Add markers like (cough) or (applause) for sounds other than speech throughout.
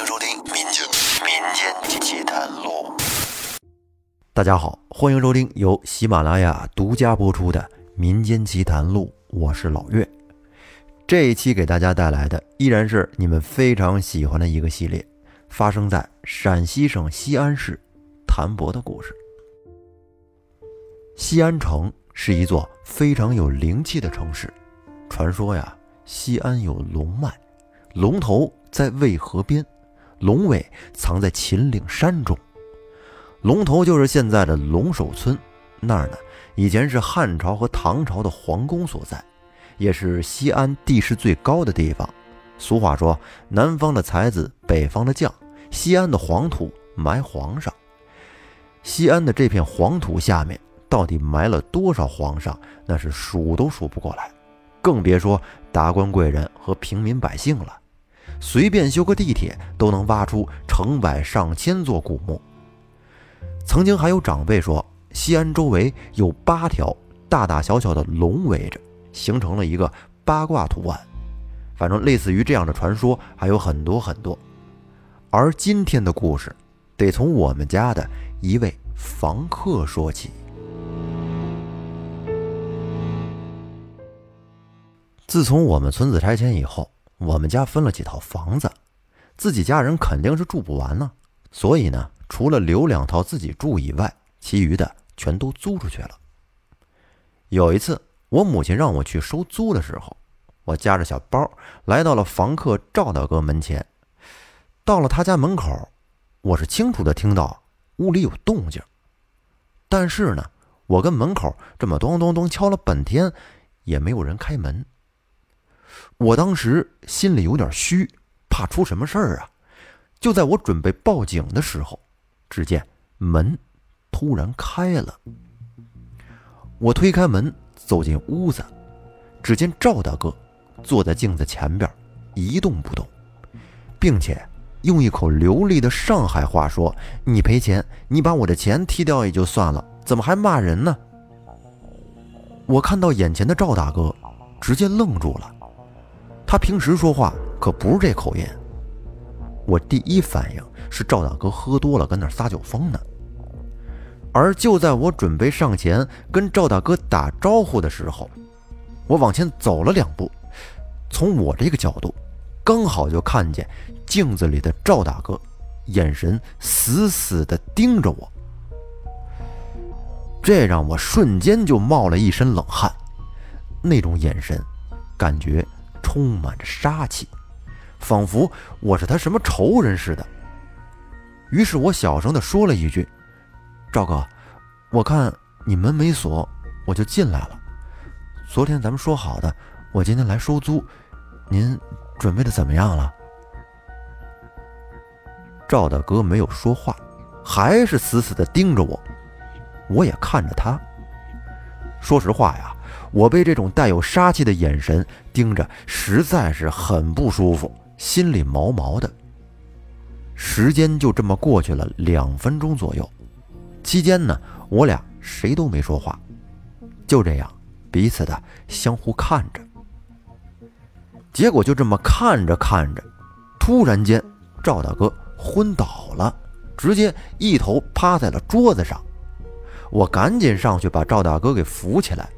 迎收听《民间民间奇谈录》。大家好，欢迎收听由喜马拉雅独家播出的《民间奇谈录》，我是老岳。这一期给大家带来的依然是你们非常喜欢的一个系列，发生在陕西省西安市谭博的故事。西安城是一座非常有灵气的城市，传说呀，西安有龙脉，龙头在渭河边，龙尾藏在秦岭山中。龙头就是现在的龙首村，那儿呢，以前是汉朝和唐朝的皇宫所在，也是西安地势最高的地方。俗话说，南方的才子，北方的将，西安的黄土埋皇上。西安的这片黄土下面。到底埋了多少皇上？那是数都数不过来，更别说达官贵人和平民百姓了。随便修个地铁都能挖出成百上千座古墓。曾经还有长辈说，西安周围有八条大大小小的龙围着，形成了一个八卦图案。反正类似于这样的传说还有很多很多。而今天的故事，得从我们家的一位房客说起。自从我们村子拆迁以后，我们家分了几套房子，自己家人肯定是住不完呢。所以呢，除了留两套自己住以外，其余的全都租出去了。有一次，我母亲让我去收租的时候，我夹着小包来到了房客赵大哥门前。到了他家门口，我是清楚的听到屋里有动静，但是呢，我跟门口这么咚咚咚敲了半天，也没有人开门。我当时心里有点虚，怕出什么事儿啊！就在我准备报警的时候，只见门突然开了。我推开门走进屋子，只见赵大哥坐在镜子前边，一动不动，并且用一口流利的上海话说：“你赔钱，你把我的钱踢掉也就算了，怎么还骂人呢？”我看到眼前的赵大哥，直接愣住了。他平时说话可不是这口音。我第一反应是赵大哥喝多了，跟那撒酒疯呢。而就在我准备上前跟赵大哥打招呼的时候，我往前走了两步，从我这个角度，刚好就看见镜子里的赵大哥，眼神死死地盯着我。这让我瞬间就冒了一身冷汗，那种眼神，感觉。充满着杀气，仿佛我是他什么仇人似的。于是我小声的说了一句：“赵哥，我看你门没锁，我就进来了。昨天咱们说好的，我今天来收租，您准备的怎么样了？”赵大哥没有说话，还是死死的盯着我。我也看着他。说实话呀。我被这种带有杀气的眼神盯着，实在是很不舒服，心里毛毛的。时间就这么过去了两分钟左右，期间呢，我俩谁都没说话，就这样彼此的相互看着。结果就这么看着看着，突然间赵大哥昏倒了，直接一头趴在了桌子上。我赶紧上去把赵大哥给扶起来。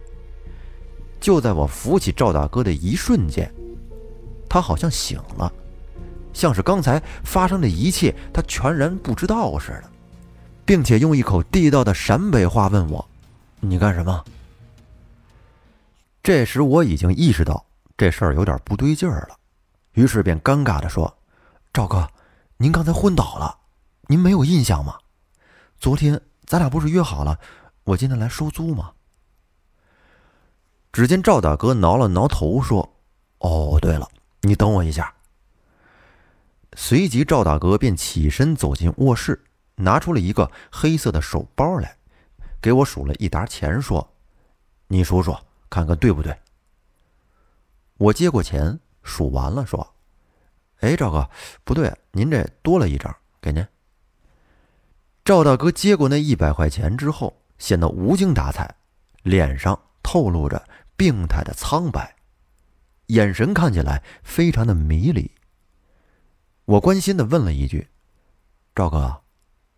就在我扶起赵大哥的一瞬间，他好像醒了，像是刚才发生的一切他全然不知道似的，并且用一口地道的陕北话问我：“你干什么？”这时我已经意识到这事儿有点不对劲儿了，于是便尴尬的说：“赵哥，您刚才昏倒了，您没有印象吗？昨天咱俩不是约好了，我今天来收租吗？”只见赵大哥挠了挠头，说：“哦，对了，你等我一下。”随即，赵大哥便起身走进卧室，拿出了一个黑色的手包来，给我数了一沓钱，说：“你数数，看看对不对。”我接过钱，数完了，说：“哎，赵哥，不对，您这多了一张，给您。”赵大哥接过那一百块钱之后，显得无精打采，脸上透露着。病态的苍白，眼神看起来非常的迷离。我关心的问了一句：“赵哥，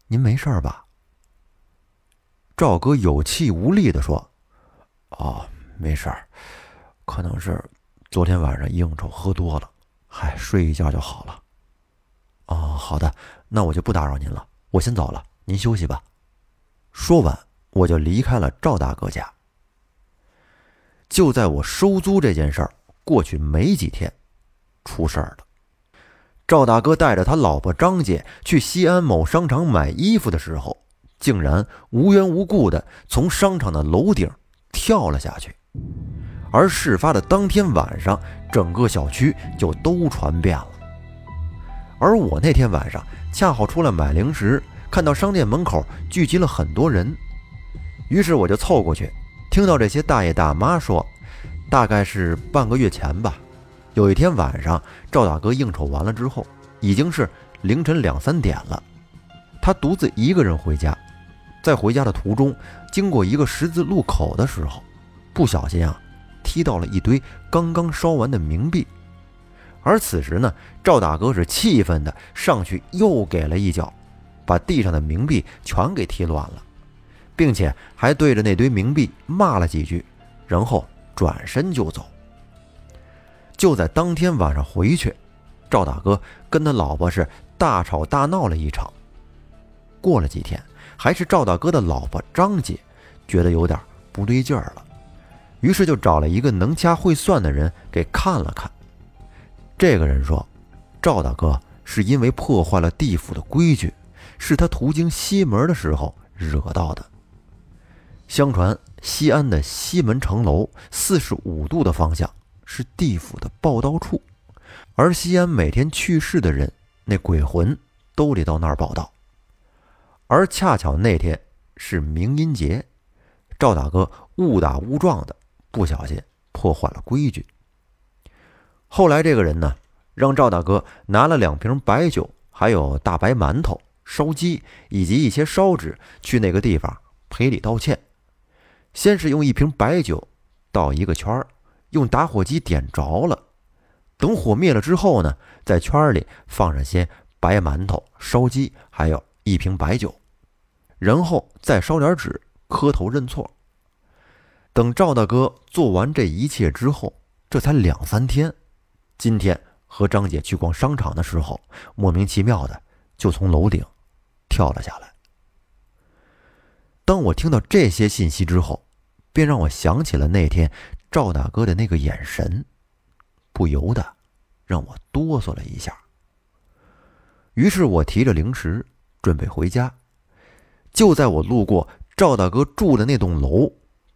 您没事吧？”赵哥有气无力的说：“哦，没事儿，可能是昨天晚上应酬喝多了，嗨，睡一觉就好了。”哦，好的，那我就不打扰您了，我先走了，您休息吧。说完，我就离开了赵大哥家。就在我收租这件事儿过去没几天，出事儿了。赵大哥带着他老婆张姐去西安某商场买衣服的时候，竟然无缘无故的从商场的楼顶跳了下去。而事发的当天晚上，整个小区就都传遍了。而我那天晚上恰好出来买零食，看到商店门口聚集了很多人，于是我就凑过去。听到这些大爷大妈说，大概是半个月前吧，有一天晚上，赵大哥应酬完了之后，已经是凌晨两三点了，他独自一个人回家，在回家的途中，经过一个十字路口的时候，不小心啊，踢到了一堆刚刚烧完的冥币，而此时呢，赵大哥是气愤的上去又给了一脚，把地上的冥币全给踢乱了。并且还对着那堆冥币骂了几句，然后转身就走。就在当天晚上回去，赵大哥跟他老婆是大吵大闹了一场。过了几天，还是赵大哥的老婆张姐觉得有点不对劲儿了，于是就找了一个能掐会算的人给看了看。这个人说，赵大哥是因为破坏了地府的规矩，是他途经西门的时候惹到的。相传西安的西门城楼四十五度的方向是地府的报道处，而西安每天去世的人，那鬼魂都得到那儿报道。而恰巧那天是明阴节，赵大哥误打误撞的不小心破坏了规矩。后来这个人呢，让赵大哥拿了两瓶白酒，还有大白馒头、烧鸡以及一些烧纸去那个地方赔礼道歉。先是用一瓶白酒倒一个圈儿，用打火机点着了。等火灭了之后呢，在圈里放上些白馒头、烧鸡，还有一瓶白酒，然后再烧点纸，磕头认错。等赵大哥做完这一切之后，这才两三天。今天和张姐去逛商场的时候，莫名其妙的就从楼顶跳了下来。当我听到这些信息之后，便让我想起了那天赵大哥的那个眼神，不由得让我哆嗦了一下。于是我提着零食准备回家，就在我路过赵大哥住的那栋楼，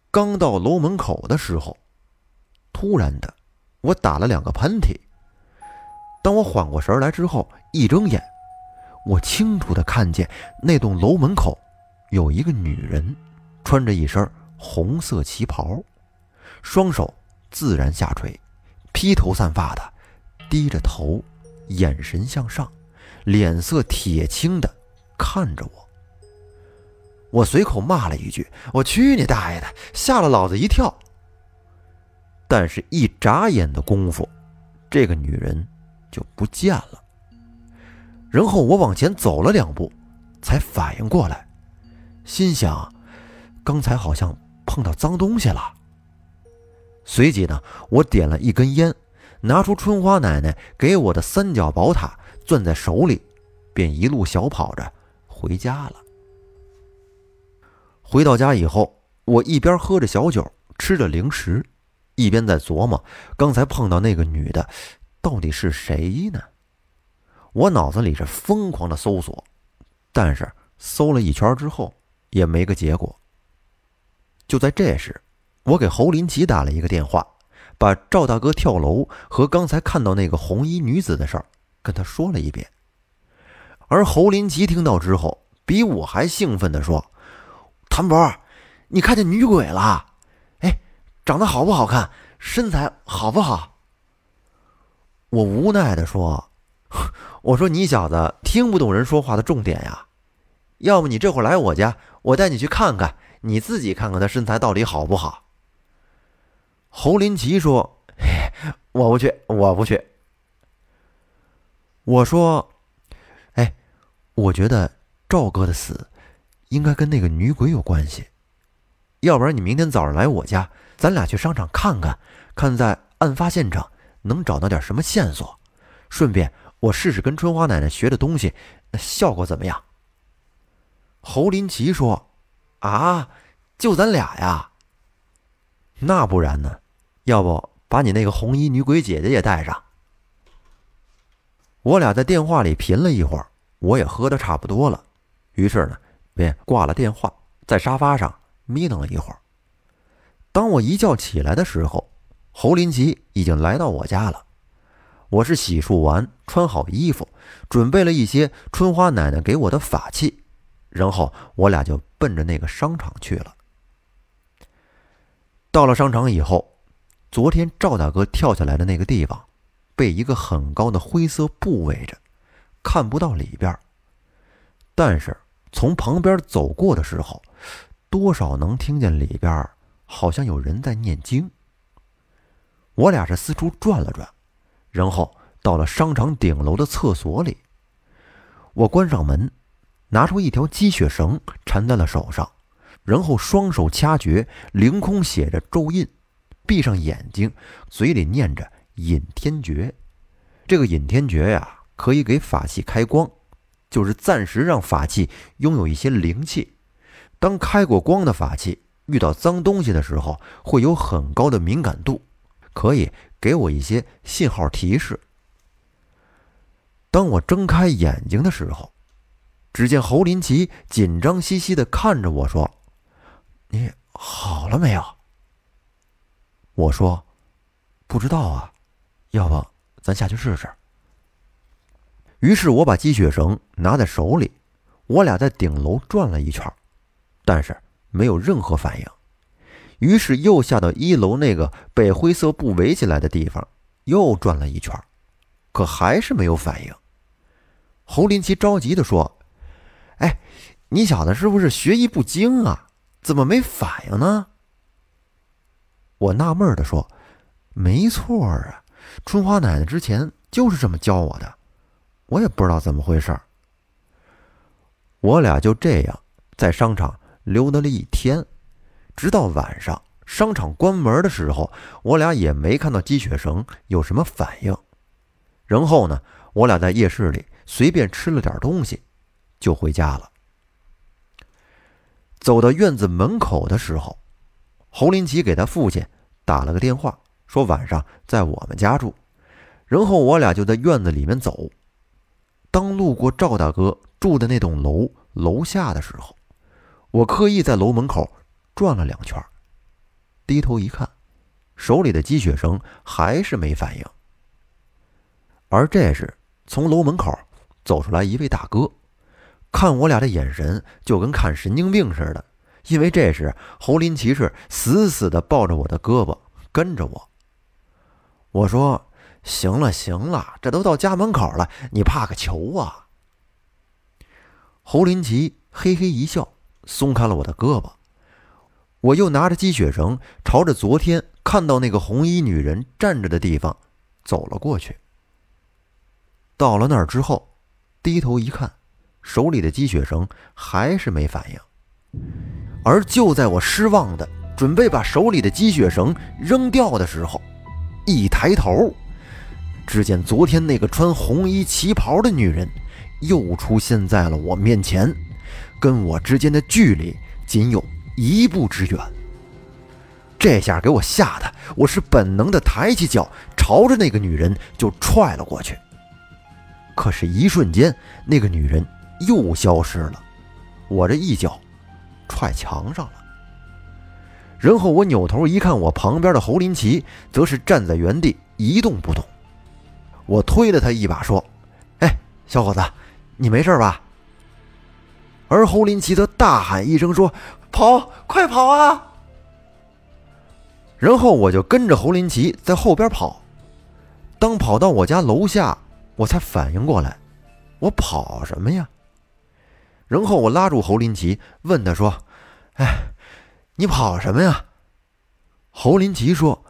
刚到楼门口的时候，突然的，我打了两个喷嚏。当我缓过神来之后，一睁眼，我清楚的看见那栋楼门口有一个女人，穿着一身。红色旗袍，双手自然下垂，披头散发的，低着头，眼神向上，脸色铁青的看着我。我随口骂了一句：“我去你大爷的！”吓了老子一跳。但是，一眨眼的功夫，这个女人就不见了。然后我往前走了两步，才反应过来，心想：刚才好像……碰到脏东西了。随即呢，我点了一根烟，拿出春花奶奶给我的三角宝塔，攥在手里，便一路小跑着回家了。回到家以后，我一边喝着小酒，吃着零食，一边在琢磨刚才碰到那个女的到底是谁呢？我脑子里是疯狂的搜索，但是搜了一圈之后也没个结果。就在这时，我给侯林奇打了一个电话，把赵大哥跳楼和刚才看到那个红衣女子的事儿跟他说了一遍。而侯林奇听到之后，比我还兴奋地说：“谭博，你看见女鬼了？哎，长得好不好看？身材好不好？”我无奈地说：“我说你小子听不懂人说话的重点呀，要不你这会儿来我家，我带你去看看。”你自己看看他身材到底好不好？侯林奇说：“我不去，我不去。”我说：“哎，我觉得赵哥的死应该跟那个女鬼有关系。要不然你明天早上来我家，咱俩去商场看看，看在案发现场能找到点什么线索。顺便我试试跟春花奶奶学的东西，效果怎么样？”侯林奇说：“啊，就咱俩呀？那不然呢？要不把你那个红衣女鬼姐姐也带上？”我俩在电话里贫了一会儿，我也喝的差不多了，于是呢，便挂了电话，在沙发上眯瞪了一会儿。当我一觉起来的时候，侯林奇已经来到我家了。我是洗漱完，穿好衣服，准备了一些春花奶奶给我的法器，然后我俩就奔着那个商场去了。到了商场以后，昨天赵大哥跳下来的那个地方。被一个很高的灰色布围着，看不到里边。但是从旁边走过的时候，多少能听见里边好像有人在念经。我俩是四处转了转，然后到了商场顶楼的厕所里。我关上门，拿出一条积雪绳缠在了手上，然后双手掐诀，凌空写着咒印，闭上眼睛，嘴里念着。引天诀，这个引天诀呀，可以给法器开光，就是暂时让法器拥有一些灵气。当开过光的法器遇到脏东西的时候，会有很高的敏感度，可以给我一些信号提示。当我睁开眼睛的时候，只见侯林奇紧张兮兮的看着我说：“你好了没有？”我说：“不知道啊。”要不咱下去试试？于是我把积雪绳拿在手里，我俩在顶楼转了一圈，但是没有任何反应。于是又下到一楼那个被灰色布围起来的地方，又转了一圈，可还是没有反应。侯林奇着急的说：“哎，你小子是不是学艺不精啊？怎么没反应呢？”我纳闷的说：“没错啊。”春花奶奶之前就是这么教我的，我也不知道怎么回事我俩就这样在商场溜达了一天，直到晚上商场关门的时候，我俩也没看到积雪绳有什么反应。然后呢，我俩在夜市里随便吃了点东西，就回家了。走到院子门口的时候，侯林奇给他父亲打了个电话。说晚上在我们家住，然后我俩就在院子里面走。当路过赵大哥住的那栋楼楼下的时候，我刻意在楼门口转了两圈，低头一看，手里的积雪绳还是没反应。而这时，从楼门口走出来一位大哥，看我俩的眼神就跟看神经病似的，因为这时侯林骑士死死地抱着我的胳膊，跟着我。我说：“行了行了，这都到家门口了，你怕个球啊！”侯林奇嘿嘿一笑，松开了我的胳膊。我又拿着积雪绳，朝着昨天看到那个红衣女人站着的地方走了过去。到了那儿之后，低头一看，手里的积雪绳还是没反应。而就在我失望的准备把手里的积雪绳扔掉的时候，一抬头，只见昨天那个穿红衣旗袍的女人又出现在了我面前，跟我之间的距离仅有一步之远。这下给我吓得，我是本能的抬起脚，朝着那个女人就踹了过去。可是，一瞬间，那个女人又消失了，我这一脚踹墙上了。然后我扭头一看，我旁边的侯林奇则是站在原地一动不动。我推了他一把，说：“哎，小伙子，你没事吧？”而侯林奇则大喊一声说：“跑，快跑啊！”然后我就跟着侯林奇在后边跑。当跑到我家楼下，我才反应过来，我跑什么呀？然后我拉住侯林奇，问他说：“哎。”你跑什么呀？侯林奇说：“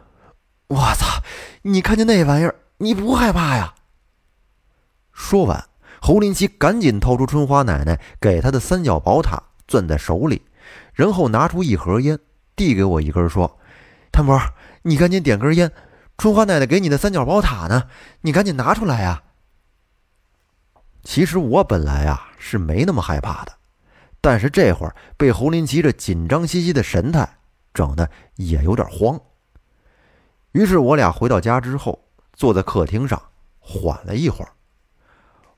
我操，你看见那玩意儿，你不害怕呀？”说完，侯林奇赶紧掏出春花奶奶给他的三角宝塔，攥在手里，然后拿出一盒烟，递给我一根，说：“谭博，你赶紧点根烟。春花奶奶给你的三角宝塔呢，你赶紧拿出来呀。”其实我本来啊是没那么害怕的，但是这会儿被侯林奇这紧张兮兮的神态整的也有点慌。于是我俩回到家之后，坐在客厅上缓了一会儿。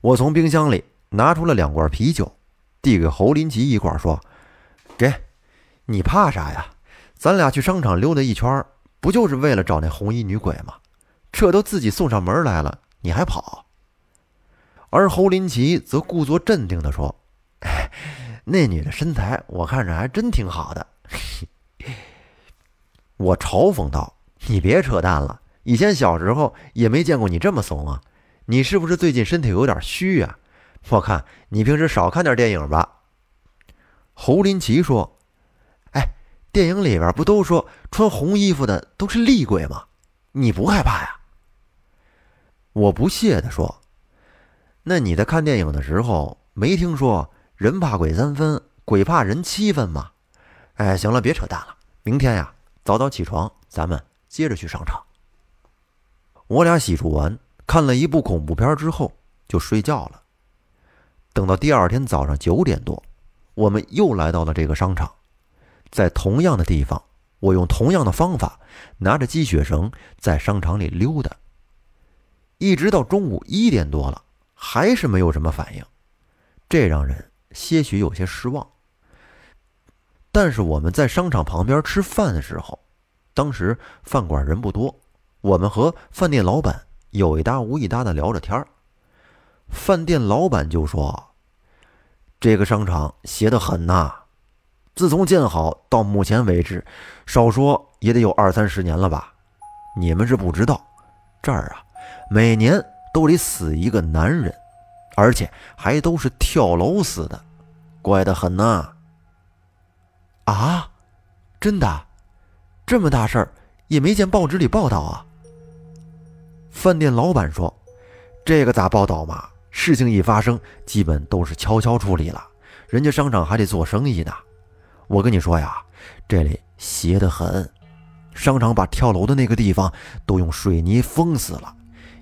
我从冰箱里拿出了两罐啤酒，递给侯林奇一罐，说：“给，你怕啥呀？咱俩去商场溜达一圈，不就是为了找那红衣女鬼吗？这都自己送上门来了，你还跑？”而侯林奇则故作镇定地说：“那女的身材我看着还真挺好的。(laughs) ”我嘲讽道。你别扯淡了，以前小时候也没见过你这么怂啊！你是不是最近身体有点虚啊？我看你平时少看点电影吧。侯林奇说：“哎，电影里边不都说穿红衣服的都是厉鬼吗？你不害怕呀？”我不屑地说：“那你在看电影的时候没听说人怕鬼三分，鬼怕人七分吗？”哎，行了，别扯淡了，明天呀，早早起床，咱们。接着去商场。我俩洗漱完，看了一部恐怖片之后就睡觉了。等到第二天早上九点多，我们又来到了这个商场，在同样的地方，我用同样的方法拿着积雪绳在商场里溜达，一直到中午一点多了，还是没有什么反应，这让人些许有些失望。但是我们在商场旁边吃饭的时候。当时饭馆人不多，我们和饭店老板有一搭无一搭的聊着天儿。饭店老板就说：“这个商场邪得很呐，自从建好到目前为止，少说也得有二三十年了吧？你们是不知道，这儿啊，每年都得死一个男人，而且还都是跳楼死的，怪得很呐。”啊，真的？这么大事儿也没见报纸里报道啊！饭店老板说：“这个咋报道嘛？事情一发生，基本都是悄悄处理了。人家商场还得做生意呢。我跟你说呀，这里邪得很。商场把跳楼的那个地方都用水泥封死了，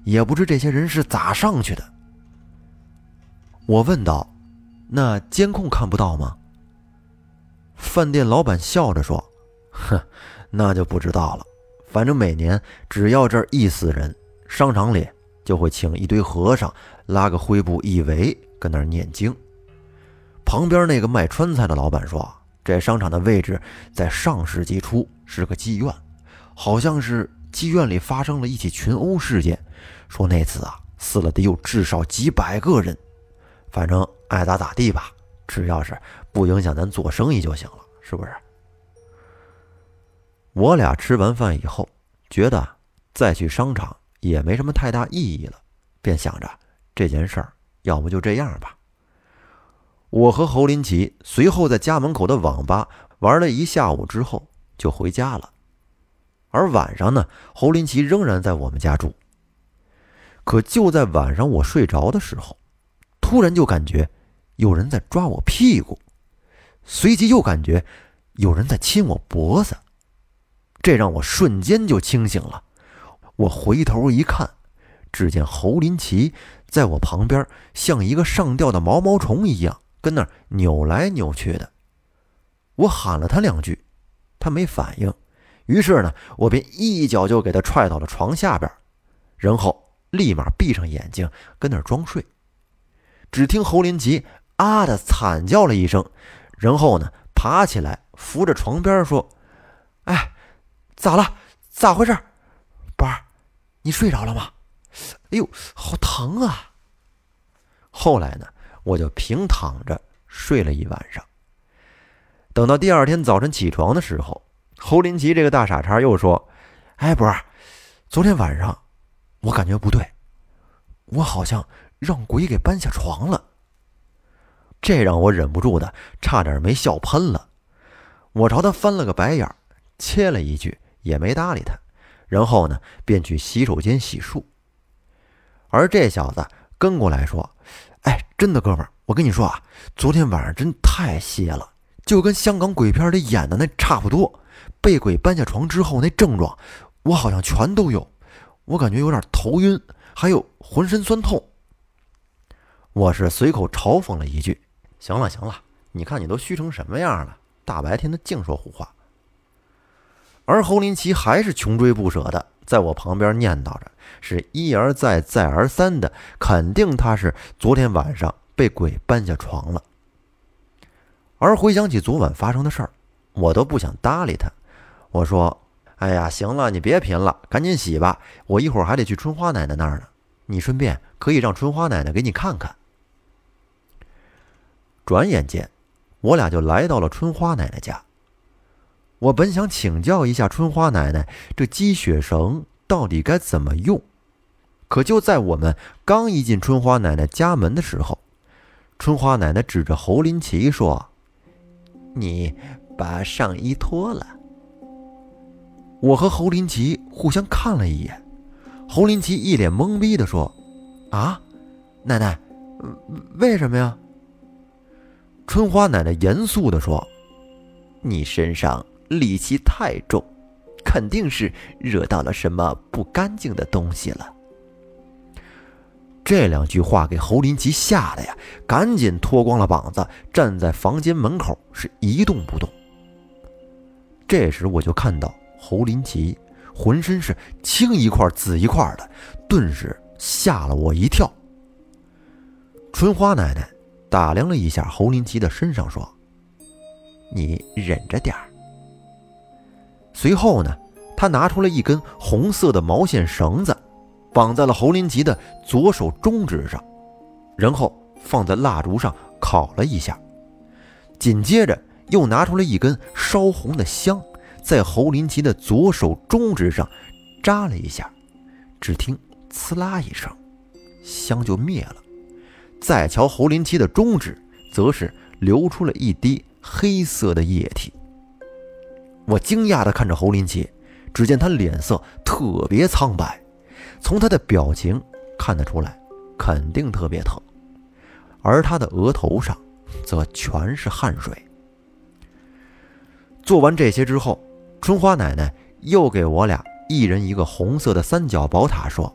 也不知这些人是咋上去的。”我问道：“那监控看不到吗？”饭店老板笑着说：“ (laughs) 哼。”那就不知道了。反正每年只要这儿一死人，商场里就会请一堆和尚拉个灰布一围，跟那儿念经。旁边那个卖川菜的老板说：“这商场的位置在上世纪初是个妓院，好像是妓院里发生了一起群殴事件，说那次啊死了得有至少几百个人。反正爱咋咋地吧，只要是不影响咱做生意就行了，是不是？”我俩吃完饭以后，觉得再去商场也没什么太大意义了，便想着这件事儿，要不就这样吧。我和侯林奇随后在家门口的网吧玩了一下午之后，就回家了。而晚上呢，侯林奇仍然在我们家住。可就在晚上我睡着的时候，突然就感觉有人在抓我屁股，随即又感觉有人在亲我脖子。这让我瞬间就清醒了。我回头一看，只见侯林奇在我旁边，像一个上吊的毛毛虫一样，跟那儿扭来扭去的。我喊了他两句，他没反应。于是呢，我便一脚就给他踹到了床下边，然后立马闭上眼睛，跟那儿装睡。只听侯林奇啊的惨叫了一声，然后呢，爬起来扶着床边说：“哎。”咋了？咋回事？宝儿，你睡着了吗？哎呦，好疼啊！后来呢，我就平躺着睡了一晚上。等到第二天早晨起床的时候，侯林奇这个大傻叉又说：“哎，博儿，昨天晚上我感觉不对，我好像让鬼给搬下床了。”这让我忍不住的差点没笑喷了。我朝他翻了个白眼，切了一句。也没搭理他，然后呢，便去洗手间洗漱。而这小子跟过来说：“哎，真的，哥们儿，我跟你说啊，昨天晚上真太邪了，就跟香港鬼片里演的那差不多。被鬼搬下床之后，那症状我好像全都有。我感觉有点头晕，还有浑身酸痛。”我是随口嘲讽了一句：“行了行了，你看你都虚成什么样了，大白天的净说胡话。”而侯林奇还是穷追不舍的，在我旁边念叨着，是一而再、再而三的肯定他是昨天晚上被鬼搬下床了。而回想起昨晚发生的事儿，我都不想搭理他。我说：“哎呀，行了，你别贫了，赶紧洗吧，我一会儿还得去春花奶奶那儿呢。你顺便可以让春花奶奶给你看看。”转眼间，我俩就来到了春花奶奶家。我本想请教一下春花奶奶，这积雪绳到底该怎么用。可就在我们刚一进春花奶奶家门的时候，春花奶奶指着侯林奇说：“你把上衣脱了。”我和侯林奇互相看了一眼，侯林奇一脸懵逼的说：“啊，奶奶，为什么呀？”春花奶奶严肃的说：“你身上……”戾气太重，肯定是惹到了什么不干净的东西了。这两句话给侯林奇吓得呀，赶紧脱光了膀子，站在房间门口是一动不动。这时我就看到侯林奇浑身是青一块紫一块的，顿时吓了我一跳。春花奶奶打量了一下侯林奇的身上，说：“你忍着点儿。”随后呢，他拿出了一根红色的毛线绳子，绑在了侯林奇的左手中指上，然后放在蜡烛上烤了一下。紧接着又拿出了一根烧红的香，在侯林奇的左手中指上扎了一下，只听“呲啦”一声，香就灭了。再瞧侯林奇的中指，则是流出了一滴黑色的液体。我惊讶地看着侯林奇，只见他脸色特别苍白，从他的表情看得出来，肯定特别疼，而他的额头上则全是汗水。做完这些之后，春花奶奶又给我俩一人一个红色的三角宝塔，说：“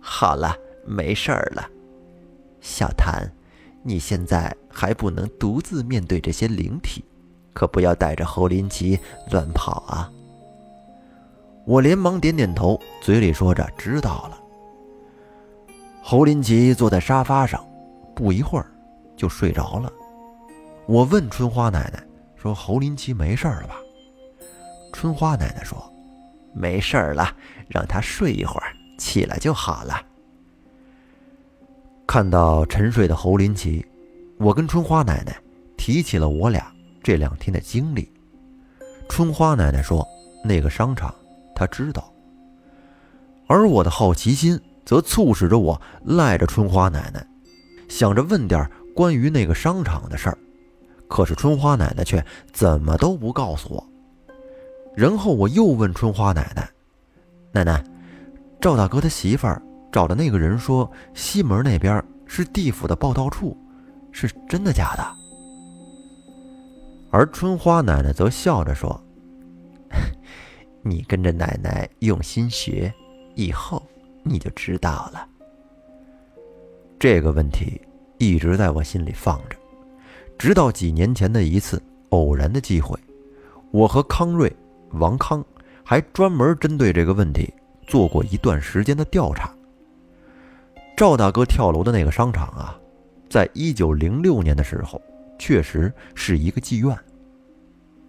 好了，没事儿了，小谭，你现在还不能独自面对这些灵体。”可不要带着侯林奇乱跑啊！我连忙点点头，嘴里说着“知道了”。侯林奇坐在沙发上，不一会儿就睡着了。我问春花奶奶说：“侯林奇没事了吧？”春花奶奶说：“没事了，让他睡一会儿，起来就好了。”看到沉睡的侯林奇，我跟春花奶奶提起了我俩。这两天的经历，春花奶奶说：“那个商场，她知道。”而我的好奇心则促使着我赖着春花奶奶，想着问点关于那个商场的事儿。可是春花奶奶却怎么都不告诉我。然后我又问春花奶奶：“奶奶，赵大哥他媳妇儿找的那个人说西门那边是地府的报道处，是真的假的？”而春花奶奶则笑着说：“ (laughs) 你跟着奶奶用心学，以后你就知道了。”这个问题一直在我心里放着，直到几年前的一次偶然的机会，我和康瑞、王康还专门针对这个问题做过一段时间的调查。赵大哥跳楼的那个商场啊，在一九零六年的时候。确实是一个妓院，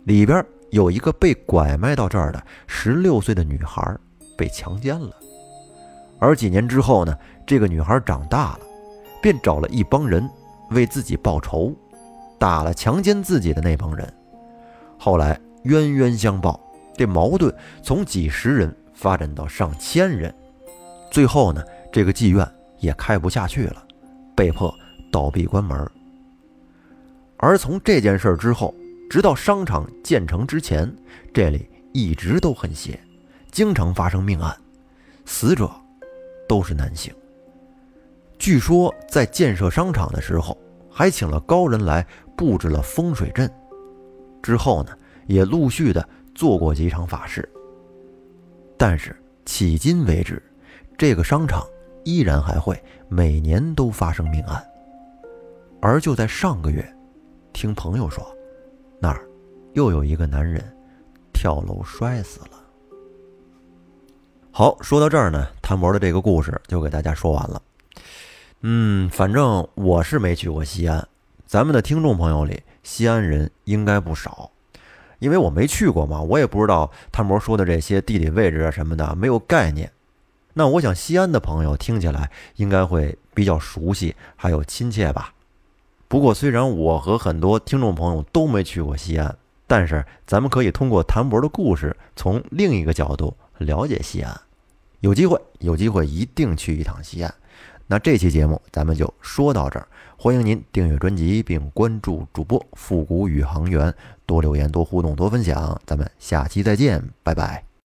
里边有一个被拐卖到这儿的十六岁的女孩被强奸了，而几年之后呢，这个女孩长大了，便找了一帮人为自己报仇，打了强奸自己的那帮人，后来冤冤相报，这矛盾从几十人发展到上千人，最后呢，这个妓院也开不下去了，被迫倒闭关门。而从这件事之后，直到商场建成之前，这里一直都很邪，经常发生命案，死者都是男性。据说在建设商场的时候，还请了高人来布置了风水阵。之后呢，也陆续的做过几场法事。但是迄今为止，这个商场依然还会每年都发生命案。而就在上个月，听朋友说，那儿又有一个男人跳楼摔死了。好，说到这儿呢，谭博的这个故事就给大家说完了。嗯，反正我是没去过西安，咱们的听众朋友里，西安人应该不少，因为我没去过嘛，我也不知道谭博说的这些地理位置啊什么的，没有概念。那我想西安的朋友听起来应该会比较熟悉，还有亲切吧。不过虽然我和很多听众朋友都没去过西安，但是咱们可以通过谭博的故事，从另一个角度。了解西安，有机会，有机会一定去一趟西安。那这期节目咱们就说到这儿，欢迎您订阅专辑并关注主播复古宇航员，多留言、多互动、多分享。咱们下期再见，拜拜。